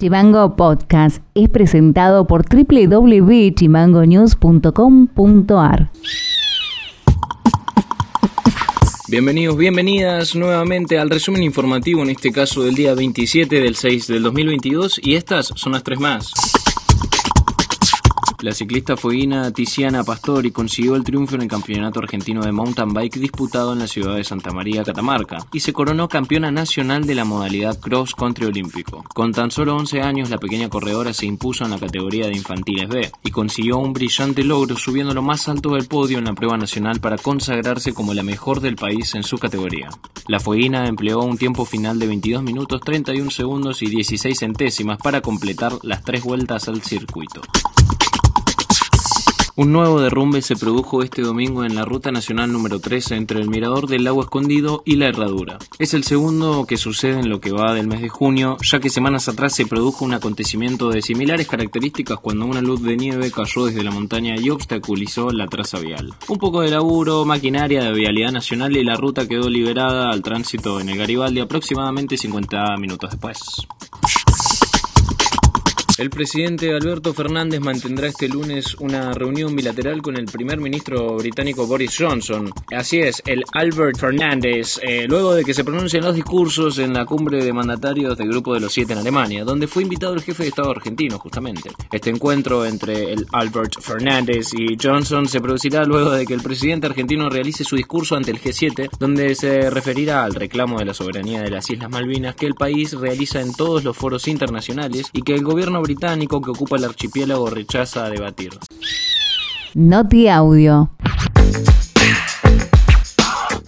Chimango Podcast es presentado por www.chimangonews.com.ar. Bienvenidos, bienvenidas nuevamente al resumen informativo, en este caso del día 27 del 6 del 2022, y estas son las tres más. La ciclista fueguina Tiziana Pastori consiguió el triunfo en el Campeonato Argentino de Mountain Bike disputado en la ciudad de Santa María, Catamarca, y se coronó campeona nacional de la modalidad Cross Country Olímpico. Con tan solo 11 años, la pequeña corredora se impuso en la categoría de infantiles B y consiguió un brillante logro subiendo lo más alto del podio en la prueba nacional para consagrarse como la mejor del país en su categoría. La fueguina empleó un tiempo final de 22 minutos 31 segundos y 16 centésimas para completar las tres vueltas al circuito. Un nuevo derrumbe se produjo este domingo en la ruta nacional número 13 entre el Mirador del Lago Escondido y la Herradura. Es el segundo que sucede en lo que va del mes de junio, ya que semanas atrás se produjo un acontecimiento de similares características cuando una luz de nieve cayó desde la montaña y obstaculizó la traza vial. Un poco de laburo, maquinaria de vialidad nacional y la ruta quedó liberada al tránsito en el Garibaldi aproximadamente 50 minutos después. El presidente Alberto Fernández mantendrá este lunes una reunión bilateral con el primer ministro británico Boris Johnson. Así es, el Albert Fernández, eh, luego de que se pronuncien los discursos en la cumbre de mandatarios del Grupo de los Siete en Alemania, donde fue invitado el jefe de Estado argentino, justamente. Este encuentro entre el Albert Fernández y Johnson se producirá luego de que el presidente argentino realice su discurso ante el G7, donde se referirá al reclamo de la soberanía de las Islas Malvinas que el país realiza en todos los foros internacionales y que el gobierno británico que ocupa el archipiélago rechaza debatir. Noti Audio.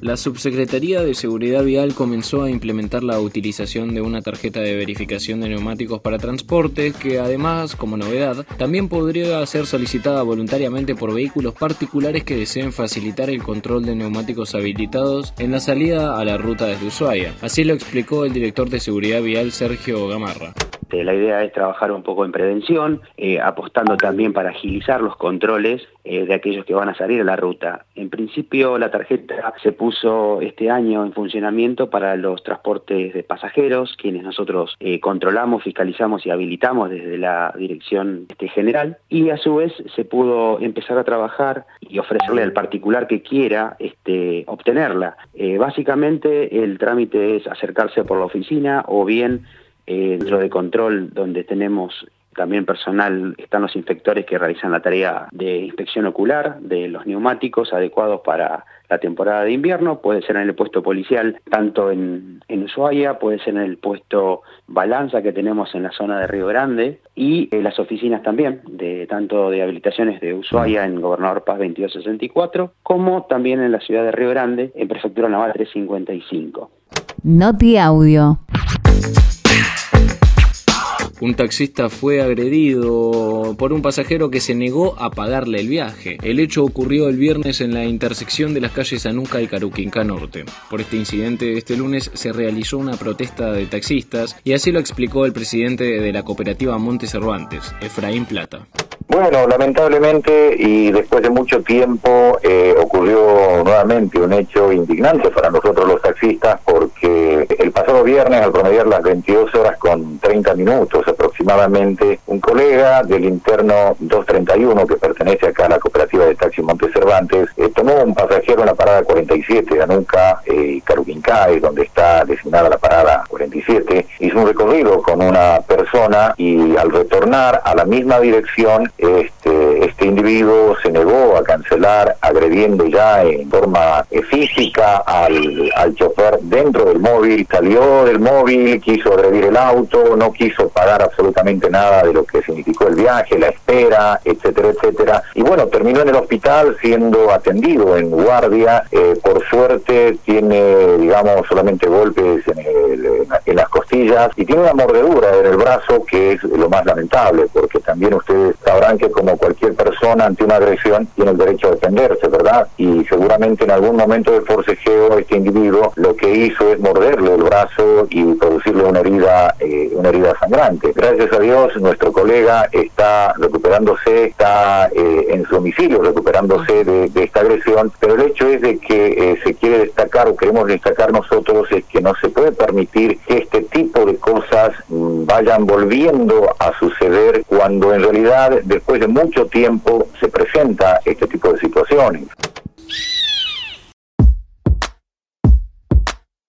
La Subsecretaría de Seguridad Vial comenzó a implementar la utilización de una tarjeta de verificación de neumáticos para transporte que además, como novedad, también podría ser solicitada voluntariamente por vehículos particulares que deseen facilitar el control de neumáticos habilitados en la salida a la ruta desde Ushuaia. Así lo explicó el director de Seguridad Vial Sergio Gamarra. La idea es trabajar un poco en prevención, eh, apostando también para agilizar los controles eh, de aquellos que van a salir a la ruta. En principio la tarjeta se puso este año en funcionamiento para los transportes de pasajeros, quienes nosotros eh, controlamos, fiscalizamos y habilitamos desde la dirección este, general, y a su vez se pudo empezar a trabajar y ofrecerle al particular que quiera este, obtenerla. básicamente el trámite es acercarse por la oficina o bien eh, dentro de control donde tenemos también personal, están los inspectores que realizan la tarea de inspección ocular de los neumáticos adecuados para la temporada de invierno, puede ser en el puesto policial tanto en, en Ushuaia, puede ser en el puesto Balanza que tenemos en la zona de Río Grande y las oficinas también, de tanto de habilitaciones de Ushuaia en Gobernador Paz 2264, como también en la ciudad de Río Grande en Prefectura Naval 355. Noti Audio. Un taxista fue agredido por un pasajero que se negó a pagarle el viaje. El hecho ocurrió el viernes en la intersección de las calles Anuca y Caruquinca Norte. Por este incidente, este lunes se realizó una protesta de taxistas y así lo explicó el presidente de la cooperativa Monte Cervantes, Efraín Plata. Bueno, lamentablemente y después de mucho tiempo eh, ocurrió nuevamente un hecho indignante para nosotros los taxistas porque el pasado viernes al promediar las 22 horas con 30 minutos aproximadamente, un colega del interno 231 que pertenece acá a la cooperativa de taxi Monte Cervantes eh, tomó un pasajero en la parada 47 de Anuca y eh, donde está designada la parada 47, hizo un recorrido con una persona y al retornar a la misma dirección este, este individuo se negó a cancelar, agrediendo ya en forma eh, física al, al chofer dentro del móvil, salió del móvil, quiso agredir el auto, no quiso pagar absolutamente nada de lo que significó el viaje, la espera, etcétera, etcétera. Y bueno, terminó en el hospital siendo atendido en guardia. Eh, por suerte tiene, digamos, solamente golpes en, en las costillas y tiene una mordedura en el brazo que es lo más lamentable, porque también ustedes sabrán que como cualquier persona ante una agresión tiene el derecho a defenderse, ¿verdad? Y seguramente en algún momento del forcejeo este individuo lo que hizo es morderle el brazo y producirle una herida, eh, una herida sangrante. Gracias a Dios nuestro colega está recuperándose, está eh, en su domicilio recuperándose de, esta agresión, pero el hecho es de que eh, se quiere destacar o queremos destacar nosotros es que no se puede permitir que este tipo de cosas vayan volviendo a suceder cuando en realidad después de mucho tiempo se presenta este tipo de situaciones.